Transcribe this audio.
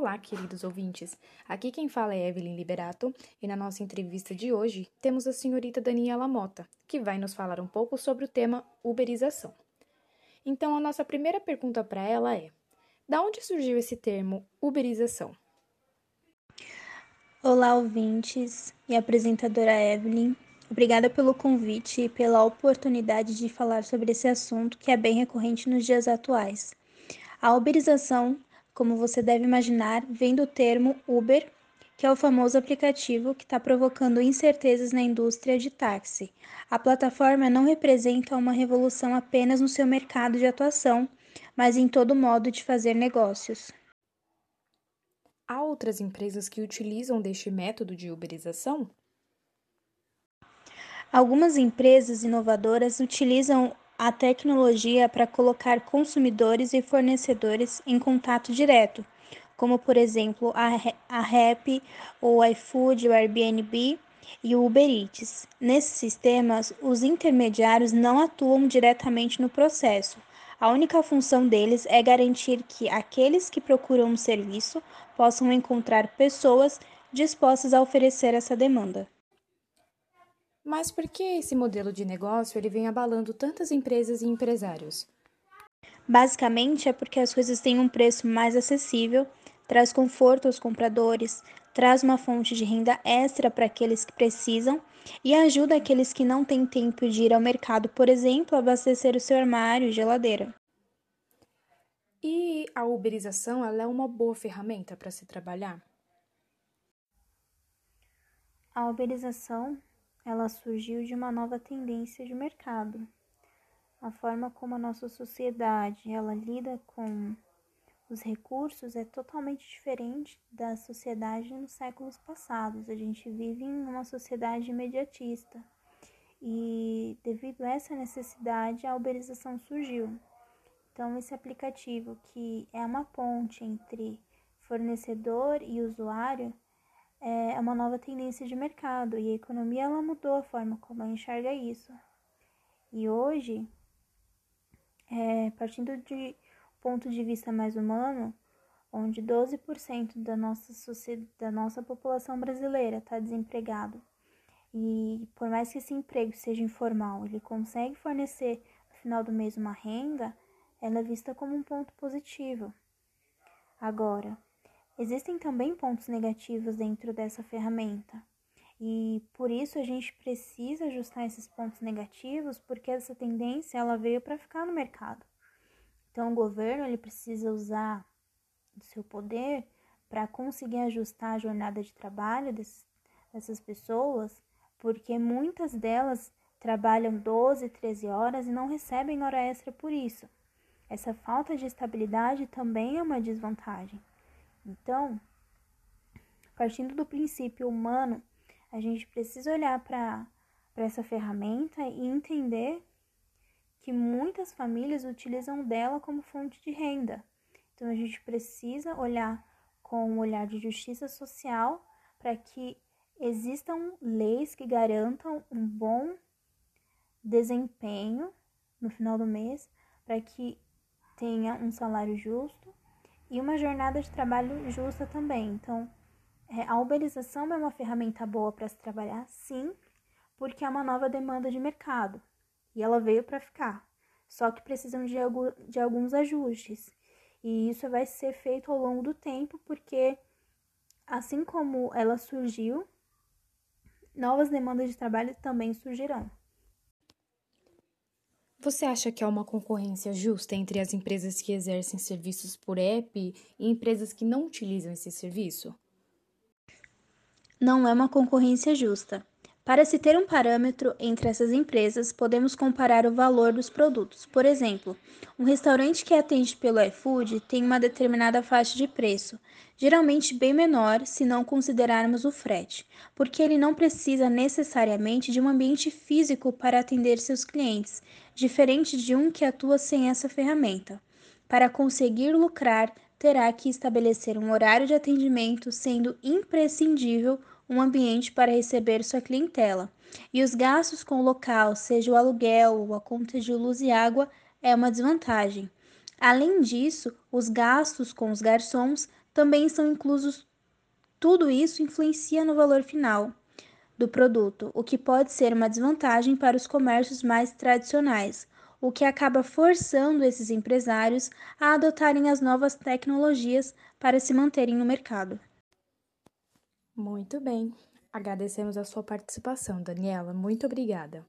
Olá, queridos ouvintes. Aqui quem fala é Evelyn Liberato e na nossa entrevista de hoje temos a senhorita Daniela Mota, que vai nos falar um pouco sobre o tema uberização. Então, a nossa primeira pergunta para ela é: da onde surgiu esse termo uberização? Olá, ouvintes e apresentadora Evelyn. Obrigada pelo convite e pela oportunidade de falar sobre esse assunto que é bem recorrente nos dias atuais. A uberização como você deve imaginar, vem do termo Uber, que é o famoso aplicativo que está provocando incertezas na indústria de táxi. A plataforma não representa uma revolução apenas no seu mercado de atuação, mas em todo modo de fazer negócios. Há outras empresas que utilizam deste método de uberização? Algumas empresas inovadoras utilizam a tecnologia para colocar consumidores e fornecedores em contato direto, como por exemplo a Rap, o iFood, o Airbnb e o Uber Eats. Nesses sistemas, os intermediários não atuam diretamente no processo. A única função deles é garantir que aqueles que procuram um serviço possam encontrar pessoas dispostas a oferecer essa demanda. Mas por que esse modelo de negócio ele vem abalando tantas empresas e empresários? Basicamente é porque as coisas têm um preço mais acessível, traz conforto aos compradores, traz uma fonte de renda extra para aqueles que precisam e ajuda aqueles que não têm tempo de ir ao mercado, por exemplo, a abastecer o seu armário e geladeira. E a uberização ela é uma boa ferramenta para se trabalhar? A uberização ela surgiu de uma nova tendência de mercado. A forma como a nossa sociedade ela lida com os recursos é totalmente diferente da sociedade nos séculos passados. A gente vive em uma sociedade imediatista e devido a essa necessidade a uberização surgiu. Então esse aplicativo que é uma ponte entre fornecedor e usuário é uma nova tendência de mercado e a economia ela mudou a forma como ela enxerga isso. E hoje, é, partindo de ponto de vista mais humano, onde 12% da nossa, da nossa população brasileira está desempregado, e por mais que esse emprego seja informal, ele consegue fornecer no final do mês uma renda, ela é vista como um ponto positivo. Agora, Existem também pontos negativos dentro dessa ferramenta. E por isso a gente precisa ajustar esses pontos negativos, porque essa tendência ela veio para ficar no mercado. Então o governo ele precisa usar o seu poder para conseguir ajustar a jornada de trabalho dessas pessoas, porque muitas delas trabalham 12, 13 horas e não recebem hora extra por isso. Essa falta de estabilidade também é uma desvantagem. Então, partindo do princípio humano, a gente precisa olhar para essa ferramenta e entender que muitas famílias utilizam dela como fonte de renda. Então, a gente precisa olhar com um olhar de justiça social para que existam leis que garantam um bom desempenho no final do mês, para que tenha um salário justo e uma jornada de trabalho justa também. Então, é, a uberização é uma ferramenta boa para se trabalhar, sim, porque é uma nova demanda de mercado e ela veio para ficar. Só que precisam de, de alguns ajustes e isso vai ser feito ao longo do tempo, porque assim como ela surgiu, novas demandas de trabalho também surgirão. Você acha que há uma concorrência justa entre as empresas que exercem serviços por app e empresas que não utilizam esse serviço? Não é uma concorrência justa. Para se ter um parâmetro entre essas empresas, podemos comparar o valor dos produtos. Por exemplo, um restaurante que atende pelo iFood tem uma determinada faixa de preço, geralmente bem menor se não considerarmos o frete, porque ele não precisa necessariamente de um ambiente físico para atender seus clientes, diferente de um que atua sem essa ferramenta. Para conseguir lucrar, terá que estabelecer um horário de atendimento, sendo imprescindível um ambiente para receber sua clientela. E os gastos com o local, seja o aluguel ou a conta de luz e água, é uma desvantagem. Além disso, os gastos com os garçons também estão inclusos. Tudo isso influencia no valor final do produto, o que pode ser uma desvantagem para os comércios mais tradicionais, o que acaba forçando esses empresários a adotarem as novas tecnologias para se manterem no mercado. Muito bem. Agradecemos a sua participação, Daniela. Muito obrigada.